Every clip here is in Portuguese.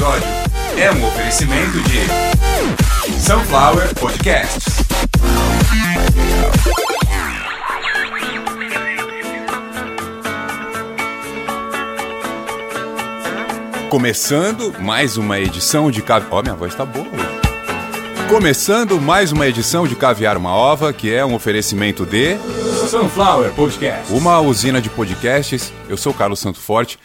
episódio é um oferecimento de Sunflower Podcasts. Começando mais uma edição de Caviar. Ó, oh, minha voz tá boa hoje. Começando mais uma edição de Caviar uma Ova, que é um oferecimento de. Sunflower Podcast. Uma usina de podcasts. Eu sou Carlos Santo Forte.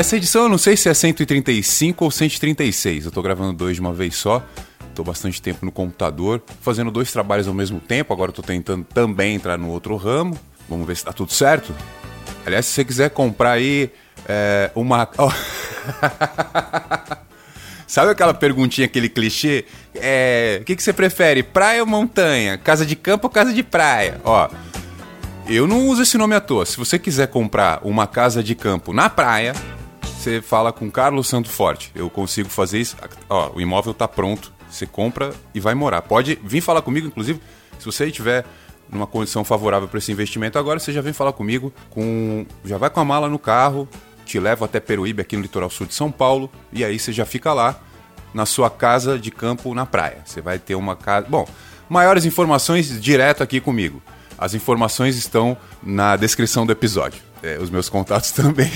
Essa edição eu não sei se é 135 ou 136. Eu tô gravando dois de uma vez só. Tô bastante tempo no computador, fazendo dois trabalhos ao mesmo tempo. Agora eu tô tentando também entrar no outro ramo. Vamos ver se tá tudo certo. Aliás, se você quiser comprar aí é, uma. Sabe aquela perguntinha, aquele clichê? É, o que, que você prefere, praia ou montanha? Casa de campo ou casa de praia? Ó, eu não uso esse nome à toa. Se você quiser comprar uma casa de campo na praia, você fala com Carlos Santo Forte. Eu consigo fazer isso. Ó, o imóvel tá pronto. Você compra e vai morar. Pode vir falar comigo, inclusive, se você tiver numa condição favorável para esse investimento agora, você já vem falar comigo com já vai com a mala no carro, te levo até Peruíbe, aqui no litoral sul de São Paulo, e aí você já fica lá na sua casa de campo na praia. Você vai ter uma casa. Bom, maiores informações direto aqui comigo. As informações estão na descrição do episódio. É, os meus contatos também.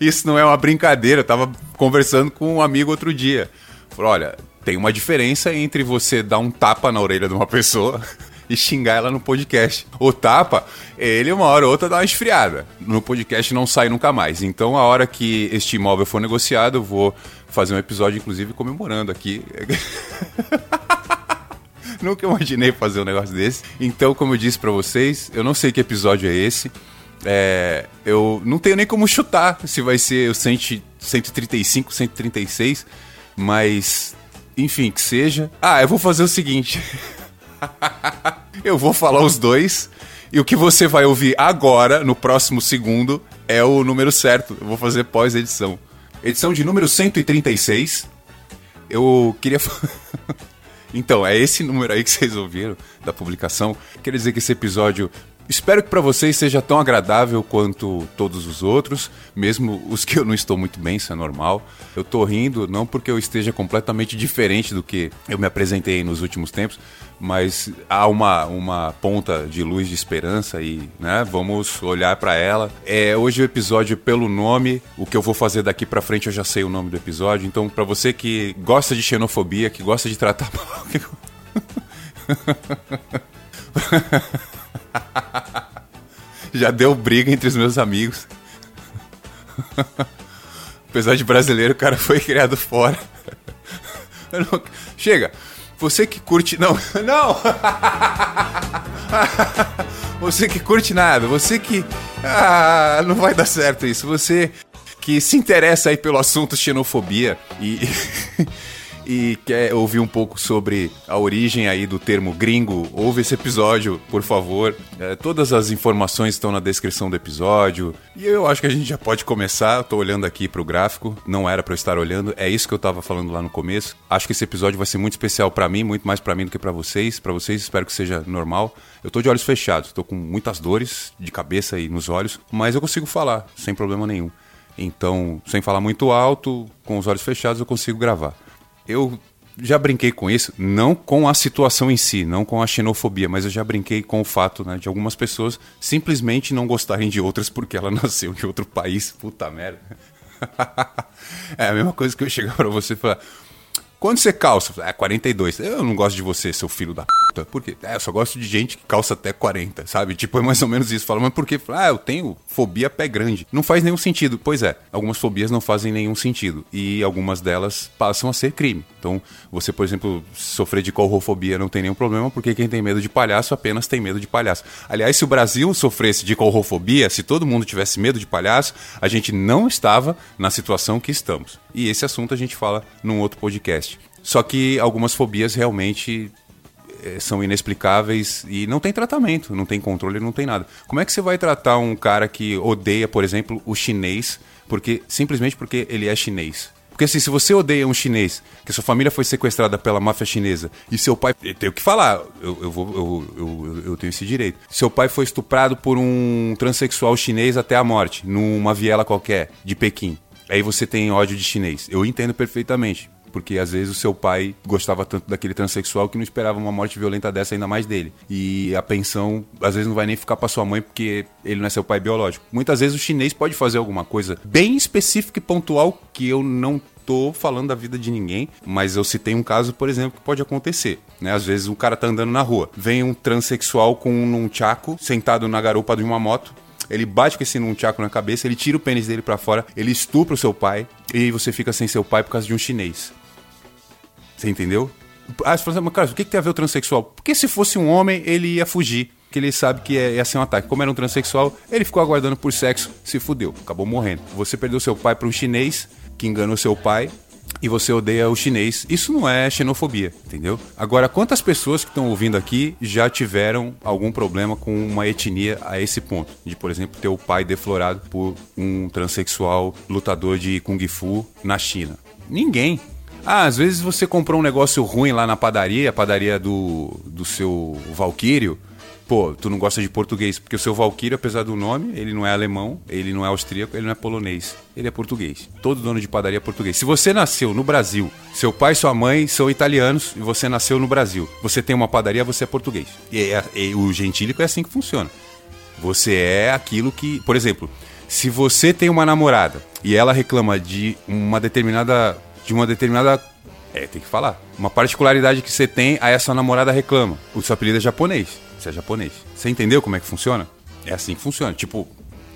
Isso não é uma brincadeira. Eu tava conversando com um amigo outro dia. Falou: olha, tem uma diferença entre você dar um tapa na orelha de uma pessoa e xingar ela no podcast. O tapa, ele uma hora ou outra dá uma esfriada. No podcast não sai nunca mais. Então, a hora que este imóvel for negociado, eu vou fazer um episódio, inclusive, comemorando aqui. Nunca imaginei fazer um negócio desse. Então, como eu disse para vocês, eu não sei que episódio é esse. É, eu não tenho nem como chutar se vai ser o 100, 135, 136, mas enfim, que seja. Ah, eu vou fazer o seguinte. eu vou falar os dois. E o que você vai ouvir agora, no próximo segundo, é o número certo. Eu vou fazer pós-edição. Edição de número 136. Eu queria. então, é esse número aí que vocês ouviram da publicação. Quer dizer que esse episódio Espero que para vocês seja tão agradável quanto todos os outros, mesmo os que eu não estou muito bem, isso é normal. Eu tô rindo não porque eu esteja completamente diferente do que eu me apresentei nos últimos tempos, mas há uma, uma ponta de luz de esperança e, né, vamos olhar para ela. É, hoje o episódio pelo nome, o que eu vou fazer daqui para frente eu já sei o nome do episódio, então para você que gosta de xenofobia, que gosta de tratar Já deu briga entre os meus amigos. Apesar de brasileiro, o cara foi criado fora. Não... Chega! Você que curte. Não, não! Você que curte nada, você que. Ah, não vai dar certo isso. Você que se interessa aí pelo assunto xenofobia e. e quer ouvir um pouco sobre a origem aí do termo gringo, ouve esse episódio, por favor. É, todas as informações estão na descrição do episódio. E eu acho que a gente já pode começar. Eu tô olhando aqui pro gráfico, não era para eu estar olhando, é isso que eu tava falando lá no começo. Acho que esse episódio vai ser muito especial para mim, muito mais para mim do que para vocês. Para vocês, espero que seja normal. Eu tô de olhos fechados, tô com muitas dores de cabeça e nos olhos, mas eu consigo falar sem problema nenhum. Então, sem falar muito alto, com os olhos fechados, eu consigo gravar eu já brinquei com isso, não com a situação em si, não com a xenofobia, mas eu já brinquei com o fato né, de algumas pessoas simplesmente não gostarem de outras porque ela nasceu em outro país. Puta merda. é a mesma coisa que eu chegar para você e falar: quando você calça? É 42. Eu não gosto de você, seu filho da puta. Por quê? É, eu só gosto de gente que calça até 40, sabe? Tipo, é mais ou menos isso. Fala, mas por quê? Ah, eu tenho fobia pé grande. Não faz nenhum sentido. Pois é, algumas fobias não fazem nenhum sentido. E algumas delas passam a ser crime. Então, você, por exemplo, sofrer de corrofobia não tem nenhum problema, porque quem tem medo de palhaço apenas tem medo de palhaço. Aliás, se o Brasil sofresse de corrofobia, se todo mundo tivesse medo de palhaço, a gente não estava na situação que estamos. E esse assunto a gente fala num outro podcast. Só que algumas fobias realmente é, são inexplicáveis e não tem tratamento, não tem controle, não tem nada. Como é que você vai tratar um cara que odeia, por exemplo, o chinês, porque simplesmente porque ele é chinês? Porque assim, se você odeia um chinês, que sua família foi sequestrada pela máfia chinesa, e seu pai. Eu tenho que falar, eu, eu, vou, eu, eu, eu tenho esse direito. Seu pai foi estuprado por um transexual chinês até a morte, numa viela qualquer, de Pequim. Aí você tem ódio de chinês. Eu entendo perfeitamente. Porque às vezes o seu pai gostava tanto daquele transexual que não esperava uma morte violenta dessa ainda mais dele. E a pensão, às vezes, não vai nem ficar pra sua mãe porque ele não é seu pai biológico. Muitas vezes o chinês pode fazer alguma coisa bem específica e pontual que eu não tô falando da vida de ninguém, mas eu citei um caso, por exemplo, que pode acontecer. Né? Às vezes o cara tá andando na rua, vem um transexual com um tchaco sentado na garupa de uma moto, ele bate com esse nunchaku na cabeça, ele tira o pênis dele para fora, ele estupra o seu pai e você fica sem seu pai por causa de um chinês. Você entendeu? Ah, você fala assim, mas cara, o que, que tem a ver o transexual? Porque se fosse um homem, ele ia fugir. Que ele sabe que é, ia ser um ataque. Como era um transexual, ele ficou aguardando por sexo, se fudeu, acabou morrendo. Você perdeu seu pai para um chinês que enganou seu pai e você odeia o chinês. Isso não é xenofobia, entendeu? Agora, quantas pessoas que estão ouvindo aqui já tiveram algum problema com uma etnia a esse ponto? De, por exemplo, ter o pai deflorado por um transexual lutador de Kung Fu na China? Ninguém. Ah, às vezes você comprou um negócio ruim lá na padaria, a padaria do, do seu Valquírio. Pô, tu não gosta de português, porque o seu Valquírio, apesar do nome, ele não é alemão, ele não é austríaco, ele não é polonês. Ele é português. Todo dono de padaria é português. Se você nasceu no Brasil, seu pai e sua mãe são italianos e você nasceu no Brasil, você tem uma padaria, você é português. E, é, e o gentílico é assim que funciona. Você é aquilo que. Por exemplo, se você tem uma namorada e ela reclama de uma determinada de uma determinada. É, tem que falar. Uma particularidade que você tem, aí a sua namorada reclama. O seu apelido é japonês. Você é japonês. Você entendeu como é que funciona? É assim que funciona. Tipo,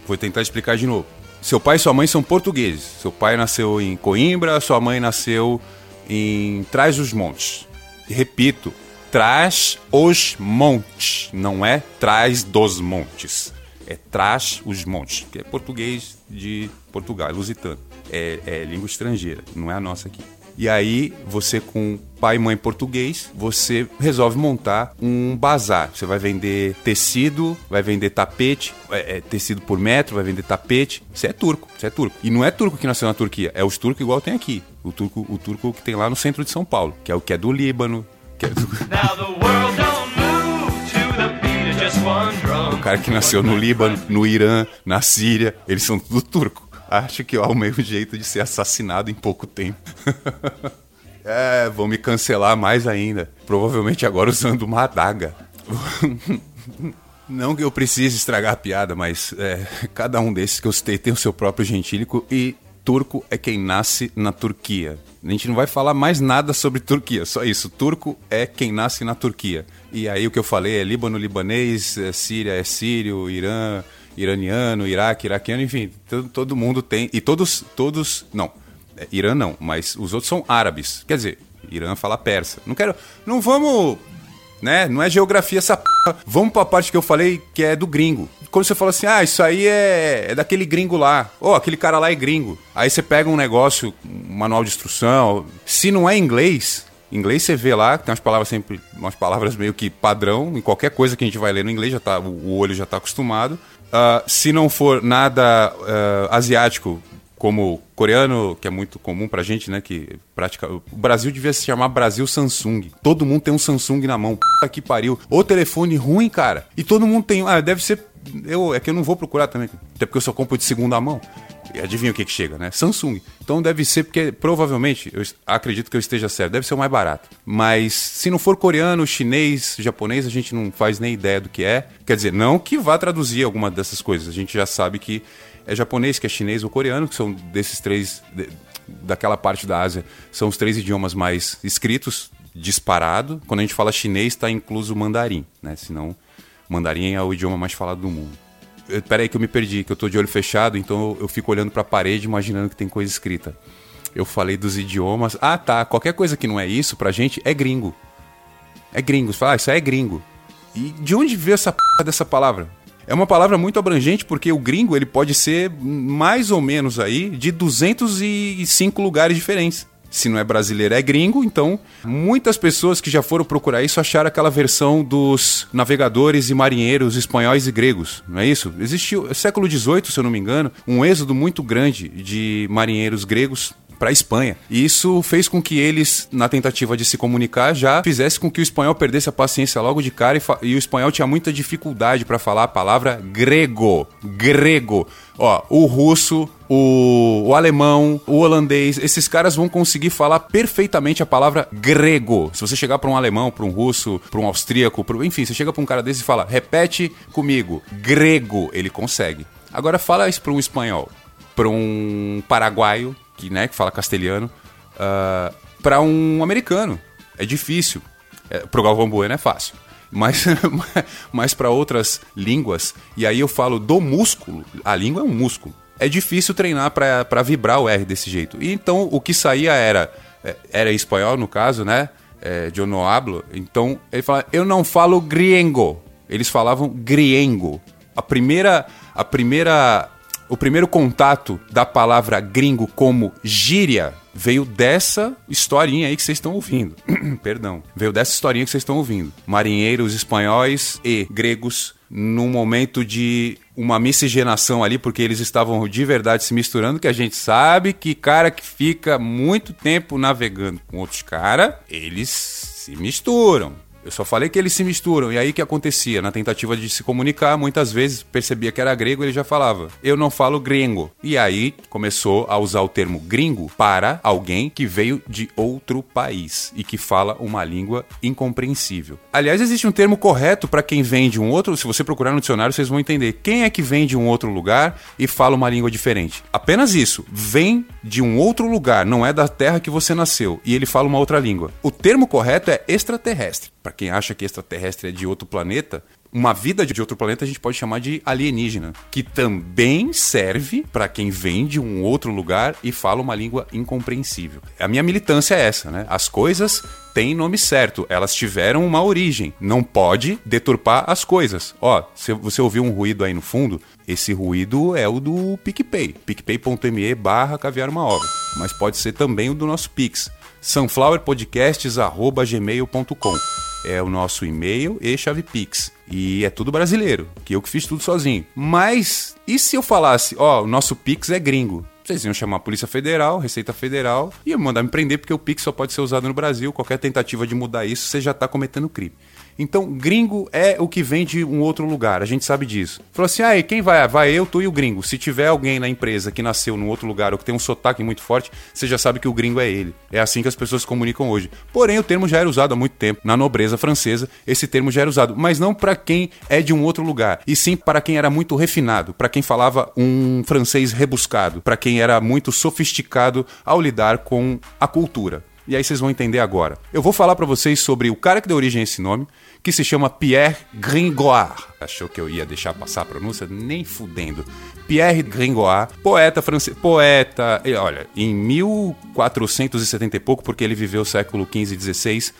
vou tentar explicar de novo. Seu pai e sua mãe são portugueses. Seu pai nasceu em Coimbra, sua mãe nasceu em Trás dos Montes. Repito, Trás os Montes, não é Trás dos Montes. É Trás os Montes, que é português de Portugal, lusitano é, é língua estrangeira, não é a nossa aqui. E aí, você com pai e mãe português, você resolve montar um bazar. Você vai vender tecido, vai vender tapete, é, é, tecido por metro, vai vender tapete. Você é turco, você é turco. E não é turco que nasceu na Turquia, é os turcos igual tem aqui. O turco, o turco que tem lá no centro de São Paulo, que é o que é do Líbano, que é do... O cara que nasceu no Líbano, no Irã, na Síria, eles são tudo turco acho que ó, o meio jeito de ser assassinado em pouco tempo. é, vão me cancelar mais ainda. Provavelmente agora usando uma adaga. Não que eu precise estragar a piada, mas é, cada um desses que eu citei tem o seu próprio gentílico e turco é quem nasce na Turquia. A gente não vai falar mais nada sobre Turquia, só isso. Turco é quem nasce na Turquia. E aí o que eu falei é Líbano, libanês, é Síria é sírio, Irã, iraniano, Iraque, iraquiano, enfim, todo, mundo tem. E todos, todos. Não, é, Irã não, mas os outros são árabes. Quer dizer, Irã fala persa. Não quero. Não vamos. Né? Não é geografia essa p. Vamos pra parte que eu falei que é do gringo. Quando você fala assim, ah, isso aí é, é daquele gringo lá. Ou oh, aquele cara lá é gringo. Aí você pega um negócio, um manual de instrução. Se não é inglês, Inglês você vê lá, tem umas palavras sempre, umas palavras meio que padrão, em qualquer coisa que a gente vai ler no inglês, já tá, o olho já está acostumado. Uh, se não for nada uh, asiático, como coreano, que é muito comum pra gente, né? Que pratica. O Brasil devia se chamar Brasil Samsung. Todo mundo tem um Samsung na mão. Puta que pariu. O telefone ruim, cara. E todo mundo tem. Ah, deve ser. Eu, é que eu não vou procurar também. Até porque eu só compro de segunda mão. Adivinha o que, que chega, né? Samsung. Então deve ser, porque provavelmente, eu acredito que eu esteja certo, deve ser o mais barato. Mas se não for coreano, chinês, japonês, a gente não faz nem ideia do que é. Quer dizer, não que vá traduzir alguma dessas coisas. A gente já sabe que é japonês, que é chinês ou coreano, que são desses três, daquela parte da Ásia, são os três idiomas mais escritos, disparado. Quando a gente fala chinês, está incluso mandarim, né? Senão, mandarim é o idioma mais falado do mundo. Pera aí que eu me perdi, que eu tô de olho fechado, então eu, fico olhando para a parede imaginando que tem coisa escrita. Eu falei dos idiomas. Ah, tá. Qualquer coisa que não é isso pra gente é gringo. É gringo. Você fala, ah, isso é gringo. E de onde veio essa p dessa palavra? É uma palavra muito abrangente porque o gringo ele pode ser mais ou menos aí de 205 lugares diferentes se não é brasileiro, é gringo. Então, muitas pessoas que já foram procurar isso acharam aquela versão dos navegadores e marinheiros espanhóis e gregos, não é isso? Existiu, século XVIII, se eu não me engano, um êxodo muito grande de marinheiros gregos para a Espanha. E isso fez com que eles, na tentativa de se comunicar, já fizesse com que o espanhol perdesse a paciência logo de cara e, e o espanhol tinha muita dificuldade para falar a palavra grego. Grego. Ó, o russo, o, o, alemão, o holandês, esses caras vão conseguir falar perfeitamente a palavra grego. Se você chegar para um alemão, para um russo, para um austríaco, pro, enfim, você chega para um cara desse e fala, repete comigo, grego, ele consegue. Agora fala isso para um espanhol, para um paraguaio, que, né, que fala castelhano, uh, ah, para um americano. É difícil. É, pro Galvão Bueno é fácil. Mas, mas para outras línguas, e aí eu falo do músculo, a língua é um músculo. É difícil treinar para vibrar o R desse jeito. E então o que saía era, é, era em espanhol no caso, né? É, eu não hablo. Então ele fala, eu não falo griengo. Eles falavam griengo. A primeira, a primeira o primeiro contato da palavra gringo como gíria veio dessa historinha aí que vocês estão ouvindo. Perdão. Veio dessa historinha que vocês estão ouvindo. Marinheiros espanhóis e gregos num momento de uma miscigenação ali, porque eles estavam de verdade se misturando, que a gente sabe que cara que fica muito tempo navegando com outros caras, eles se misturam. Eu só falei que eles se misturam. E aí que acontecia? Na tentativa de se comunicar, muitas vezes percebia que era grego, ele já falava: "Eu não falo gringo". E aí começou a usar o termo gringo para alguém que veio de outro país e que fala uma língua incompreensível. Aliás, existe um termo correto para quem vem de um outro, se você procurar no dicionário, vocês vão entender. Quem é que vem de um outro lugar e fala uma língua diferente? Apenas isso. Vem de um outro lugar, não é da terra que você nasceu, e ele fala uma outra língua. O termo correto é extraterrestre quem acha que extraterrestre é de outro planeta, uma vida de outro planeta a gente pode chamar de alienígena, que também serve para quem vem de um outro lugar e fala uma língua incompreensível. A minha militância é essa, né? As coisas têm nome certo, elas tiveram uma origem. Não pode deturpar as coisas. Ó, se você ouviu um ruído aí no fundo, esse ruído é o do PicPay, picpay.me barra caviar uma obra. Mas pode ser também o do nosso Pix, sunflowerpodcasts.gmail.com é o nosso e-mail e chave Pix. E é tudo brasileiro, que eu que fiz tudo sozinho. Mas, e se eu falasse, ó, o nosso Pix é gringo? Vocês iam chamar a Polícia Federal, Receita Federal, e iam mandar me prender porque o Pix só pode ser usado no Brasil. Qualquer tentativa de mudar isso, você já está cometendo crime. Então, gringo é o que vem de um outro lugar, a gente sabe disso. Falou assim: ah, quem vai? Vai eu, tu e o gringo. Se tiver alguém na empresa que nasceu num outro lugar ou que tem um sotaque muito forte, você já sabe que o gringo é ele. É assim que as pessoas se comunicam hoje. Porém, o termo já era usado há muito tempo. Na nobreza francesa, esse termo já era usado, mas não para quem é de um outro lugar, e sim para quem era muito refinado, para quem falava um francês rebuscado, para quem era muito sofisticado ao lidar com a cultura. E aí vocês vão entender agora. Eu vou falar para vocês sobre o cara que deu origem a esse nome, que se chama Pierre Gringoire. Achou que eu ia deixar passar a pronúncia? Nem fudendo. Pierre Gringoire, poeta francês. Poeta, olha, em 1470 e pouco, porque ele viveu o século 15 e 16.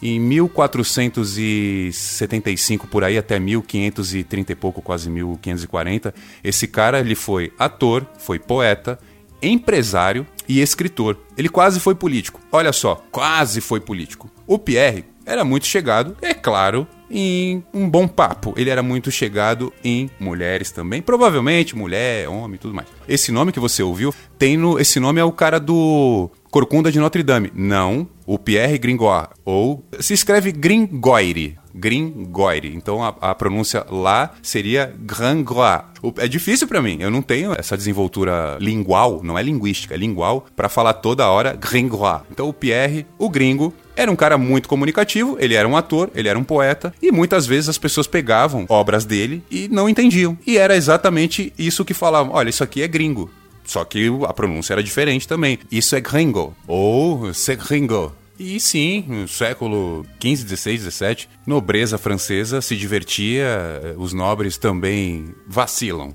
Em 1475 por aí até 1530 e pouco, quase 1540, esse cara ele foi ator, foi poeta, empresário e escritor. Ele quase foi político. Olha só, quase foi político. O Pierre era muito chegado, é claro, em um bom papo. Ele era muito chegado em mulheres também, provavelmente mulher, homem, tudo mais. Esse nome que você ouviu, tem no esse nome é o cara do Corcunda de Notre Dame. Não, o Pierre Gringoire ou se escreve Gringoire. Gringoire. Então a, a pronúncia lá seria Gringoire. É difícil para mim. Eu não tenho essa desenvoltura lingual, não é linguística, é lingual para falar toda hora Gringoire. Então o Pierre, o gringo, era um cara muito comunicativo, ele era um ator, ele era um poeta, e muitas vezes as pessoas pegavam obras dele e não entendiam. E era exatamente isso que falavam: olha, isso aqui é gringo. Só que a pronúncia era diferente também. Isso é gringo. Ou c'est gringo. E sim, no século XV, XVI, XVII, nobreza francesa se divertia, os nobres também vacilam.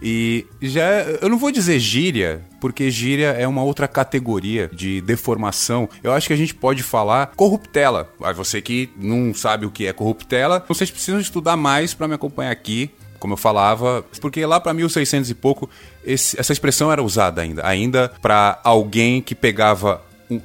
E já, eu não vou dizer gíria, porque gíria é uma outra categoria de deformação. Eu acho que a gente pode falar corruptela. Você que não sabe o que é corruptela, vocês precisam estudar mais para me acompanhar aqui como eu falava, porque lá para 1600 e pouco esse, essa expressão era usada ainda, ainda para alguém que pegava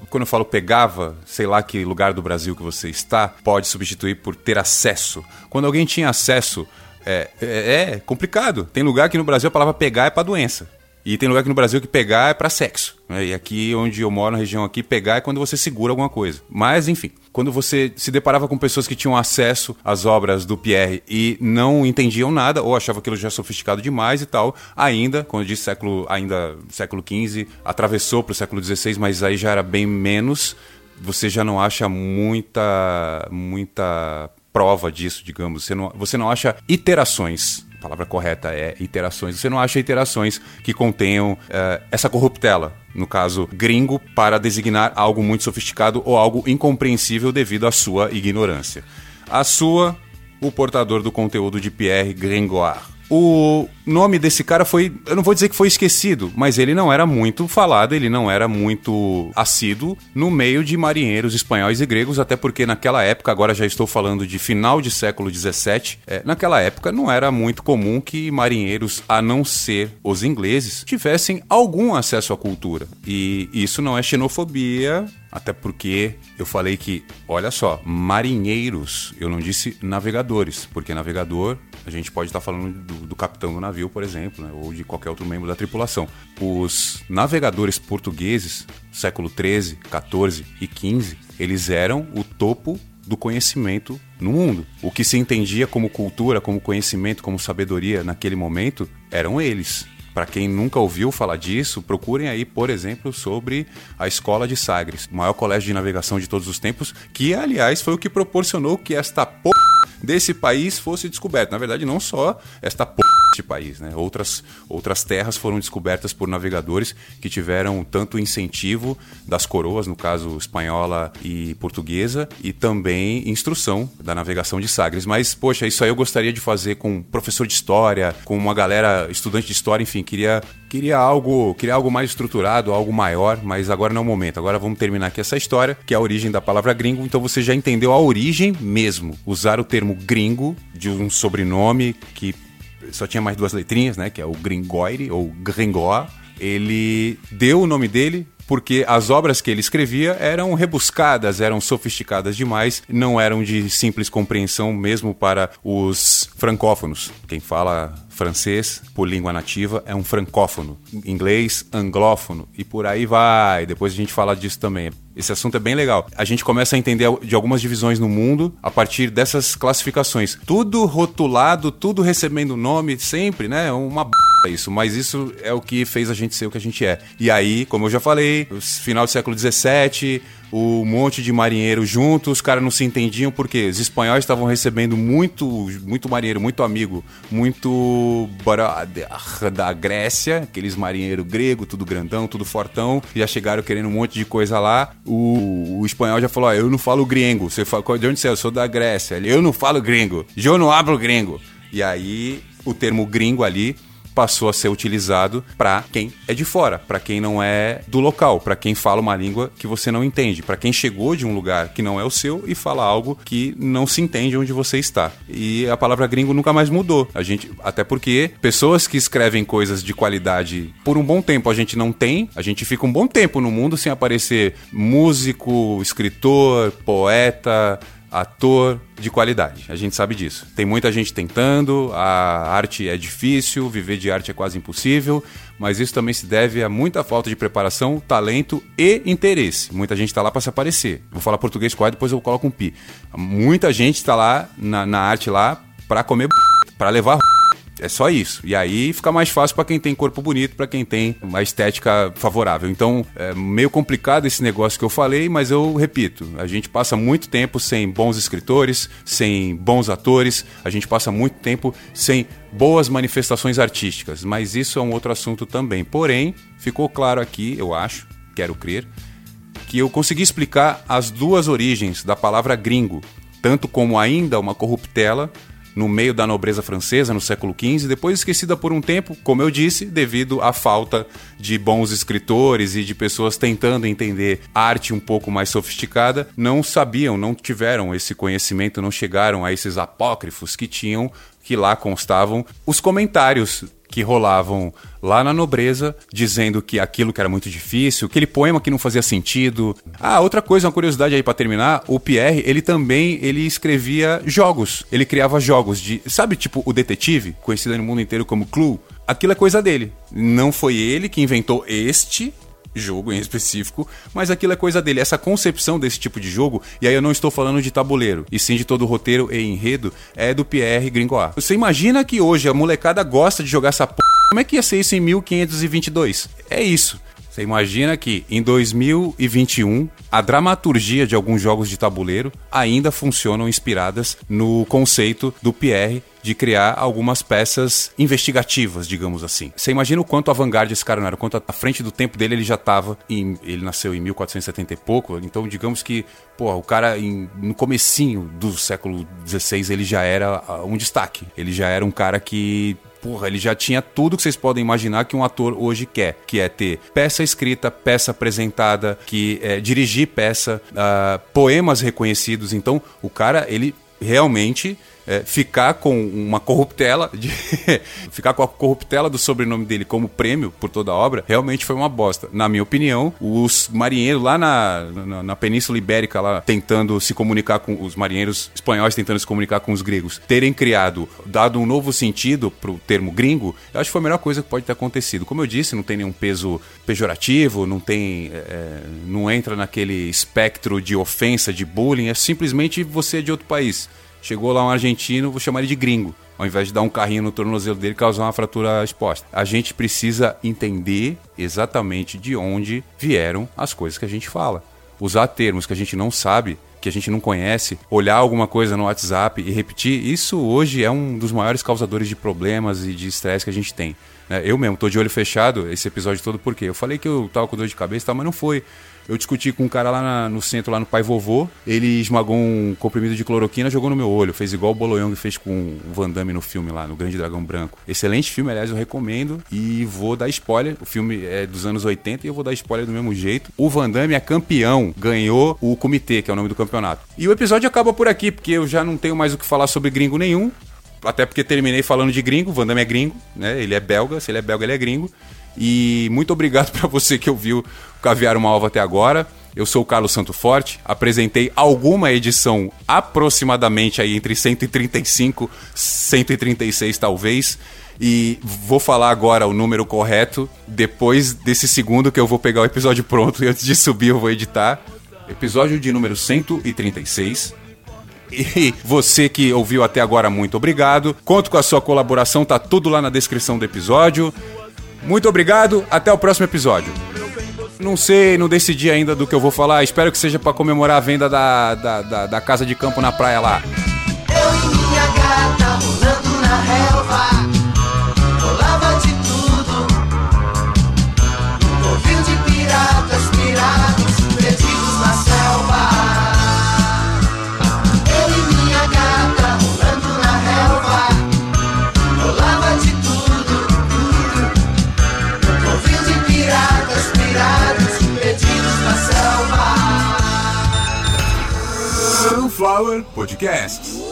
quando eu falo pegava, sei lá que lugar do Brasil que você está, pode substituir por ter acesso. Quando alguém tinha acesso, é, é, é complicado. Tem lugar que no Brasil a palavra pegar é para doença. E tem lugar aqui no Brasil que pegar é para sexo. Né? E aqui onde eu moro, na região aqui, pegar é quando você segura alguma coisa. Mas, enfim, quando você se deparava com pessoas que tinham acesso às obras do Pierre e não entendiam nada, ou achavam aquilo já sofisticado demais e tal, ainda, quando eu disse século, ainda século XV, atravessou para o século XVI, mas aí já era bem menos, você já não acha muita, muita prova disso, digamos. Você não, você não acha iterações a palavra correta é iterações. Você não acha iterações que contenham uh, essa corruptela, no caso gringo, para designar algo muito sofisticado ou algo incompreensível devido à sua ignorância. A sua, o portador do conteúdo de Pierre Gringoire. O nome desse cara foi, eu não vou dizer que foi esquecido, mas ele não era muito falado, ele não era muito assíduo no meio de marinheiros espanhóis e gregos, até porque naquela época, agora já estou falando de final de século XVII, é, naquela época não era muito comum que marinheiros, a não ser os ingleses, tivessem algum acesso à cultura. E isso não é xenofobia, até porque eu falei que, olha só, marinheiros, eu não disse navegadores, porque navegador a gente pode estar falando do, do capitão do navio, por exemplo, né, ou de qualquer outro membro da tripulação. Os navegadores portugueses, século 13, 14 e 15, eles eram o topo do conhecimento no mundo. O que se entendia como cultura, como conhecimento, como sabedoria naquele momento eram eles. Para quem nunca ouviu falar disso, procurem aí, por exemplo, sobre a Escola de Sagres, o maior colégio de navegação de todos os tempos, que aliás foi o que proporcionou que esta porra desse país fosse descoberta. Na verdade, não só esta país, né? Outras, outras terras foram descobertas por navegadores que tiveram tanto incentivo das coroas, no caso espanhola e portuguesa, e também instrução da navegação de Sagres. Mas, poxa, isso aí eu gostaria de fazer com um professor de história, com uma galera estudante de história, enfim, queria queria algo, queria algo mais estruturado, algo maior, mas agora não é o momento. Agora vamos terminar aqui essa história, que é a origem da palavra gringo. Então você já entendeu a origem mesmo. Usar o termo gringo de um sobrenome que só tinha mais duas letrinhas, né? Que é o Gringoire ou Gringoire. Ele deu o nome dele porque as obras que ele escrevia eram rebuscadas, eram sofisticadas demais, não eram de simples compreensão mesmo para os francófonos. Quem fala francês por língua nativa é um francófono, inglês anglófono e por aí vai. Depois a gente fala disso também. Esse assunto é bem legal. A gente começa a entender de algumas divisões no mundo a partir dessas classificações. Tudo rotulado, tudo recebendo nome sempre, né? Uma b isso, mas isso é o que fez a gente ser o que a gente é. E aí, como eu já falei, final do século XVII, o monte de marinheiro juntos, os caras não se entendiam porque os espanhóis estavam recebendo muito, muito marinheiro, muito amigo, muito da Grécia, aqueles marinheiros grego, tudo grandão, tudo fortão, já chegaram querendo um monte de coisa lá. O, o espanhol já falou: eu não falo gringo. Você fala, de onde você é? Eu sou da Grécia. Ele, eu não falo gringo. Eu não abro gringo. E aí, o termo gringo ali passou a ser utilizado para quem é de fora, para quem não é do local, para quem fala uma língua que você não entende, para quem chegou de um lugar que não é o seu e fala algo que não se entende onde você está. E a palavra gringo nunca mais mudou. A gente, até porque pessoas que escrevem coisas de qualidade por um bom tempo a gente não tem, a gente fica um bom tempo no mundo sem aparecer músico, escritor, poeta, ator de qualidade. A gente sabe disso. Tem muita gente tentando, a arte é difícil, viver de arte é quase impossível, mas isso também se deve a muita falta de preparação, talento e interesse. Muita gente está lá para se aparecer. Vou falar português quase, depois eu coloco um pi. Muita gente está lá na, na arte lá para comer para levar é só isso. E aí fica mais fácil para quem tem corpo bonito, para quem tem uma estética favorável. Então, é meio complicado esse negócio que eu falei, mas eu repito, a gente passa muito tempo sem bons escritores, sem bons atores, a gente passa muito tempo sem boas manifestações artísticas, mas isso é um outro assunto também. Porém, ficou claro aqui, eu acho, quero crer, que eu consegui explicar as duas origens da palavra gringo, tanto como ainda uma corruptela no meio da nobreza francesa no século XV, depois esquecida por um tempo, como eu disse, devido à falta de bons escritores e de pessoas tentando entender arte um pouco mais sofisticada, não sabiam, não tiveram esse conhecimento, não chegaram a esses apócrifos que tinham que lá constavam os comentários que rolavam lá na nobreza, dizendo que aquilo que era muito difícil, aquele poema que não fazia sentido. Ah, outra coisa, uma curiosidade aí para terminar, o Pierre, ele também, ele escrevia jogos, ele criava jogos de, sabe, tipo o detetive, conhecido no mundo inteiro como Clue, aquilo é coisa dele. Não foi ele que inventou este jogo em específico, mas aquilo é coisa dele. Essa concepção desse tipo de jogo, e aí eu não estou falando de tabuleiro, e sim de todo o roteiro e enredo, é do Pierre Gringoire. Você imagina que hoje a molecada gosta de jogar essa p... Como é que ia ser isso em 1522? É isso. Você imagina que em 2021 a dramaturgia de alguns jogos de tabuleiro ainda funcionam inspiradas no conceito do Pierre de criar algumas peças investigativas, digamos assim. Você imagina o quanto avant-garde esse cara não era, o quanto à frente do tempo dele ele já estava. Ele nasceu em 1470 e pouco, então digamos que, pô, o cara em, no comecinho do século XVI ele já era uh, um destaque. Ele já era um cara que porra, ele já tinha tudo que vocês podem imaginar que um ator hoje quer, que é ter peça escrita, peça apresentada, que é dirigir peça, uh, poemas reconhecidos. Então, o cara, ele realmente é, ficar com uma corruptela, de ficar com a corruptela do sobrenome dele como prêmio por toda a obra, realmente foi uma bosta. Na minha opinião, os marinheiros lá na, na, na, Península Ibérica, lá tentando se comunicar com os marinheiros espanhóis, tentando se comunicar com os gregos, terem criado, dado um novo sentido pro termo gringo, eu acho que foi a melhor coisa que pode ter acontecido. Como eu disse, não tem nenhum peso pejorativo, não tem. É, não entra naquele espectro de ofensa, de bullying, é simplesmente você é de outro país. Chegou lá um argentino, vou chamar ele de gringo, ao invés de dar um carrinho no tornozelo dele e causar uma fratura exposta. A gente precisa entender exatamente de onde vieram as coisas que a gente fala. Usar termos que a gente não sabe, que a gente não conhece, olhar alguma coisa no WhatsApp e repetir, isso hoje é um dos maiores causadores de problemas e de estresse que a gente tem. Né? Eu mesmo tô de olho fechado esse episódio todo porque eu falei que eu tava com dor de cabeça, mas não foi. Eu discuti com um cara lá na, no centro, lá no Pai Vovô. Ele esmagou um comprimido de cloroquina, jogou no meu olho. Fez igual o Boloyong fez com o Van Damme no filme lá, no Grande Dragão Branco. Excelente filme, aliás, eu recomendo. E vou dar spoiler. O filme é dos anos 80 e eu vou dar spoiler do mesmo jeito. O Van Damme é campeão, ganhou o comitê, que é o nome do campeonato. E o episódio acaba por aqui, porque eu já não tenho mais o que falar sobre gringo nenhum. Até porque terminei falando de gringo, Van Damme é gringo, né? Ele é belga, se ele é belga, ele é gringo. E muito obrigado para você que ouviu o Caviar uma Alva até agora. Eu sou o Carlos Santo Forte, apresentei alguma edição aproximadamente aí entre 135 e 136 talvez. E vou falar agora o número correto depois desse segundo que eu vou pegar o episódio pronto e antes de subir eu vou editar. Episódio de número 136. E você que ouviu até agora, muito obrigado. Conto com a sua colaboração, tá tudo lá na descrição do episódio. Muito obrigado, até o próximo episódio. Não sei, não decidi ainda do que eu vou falar. Espero que seja para comemorar a venda da, da, da, da, casa de campo na praia lá. Eu e minha gata Sunflower Podcast.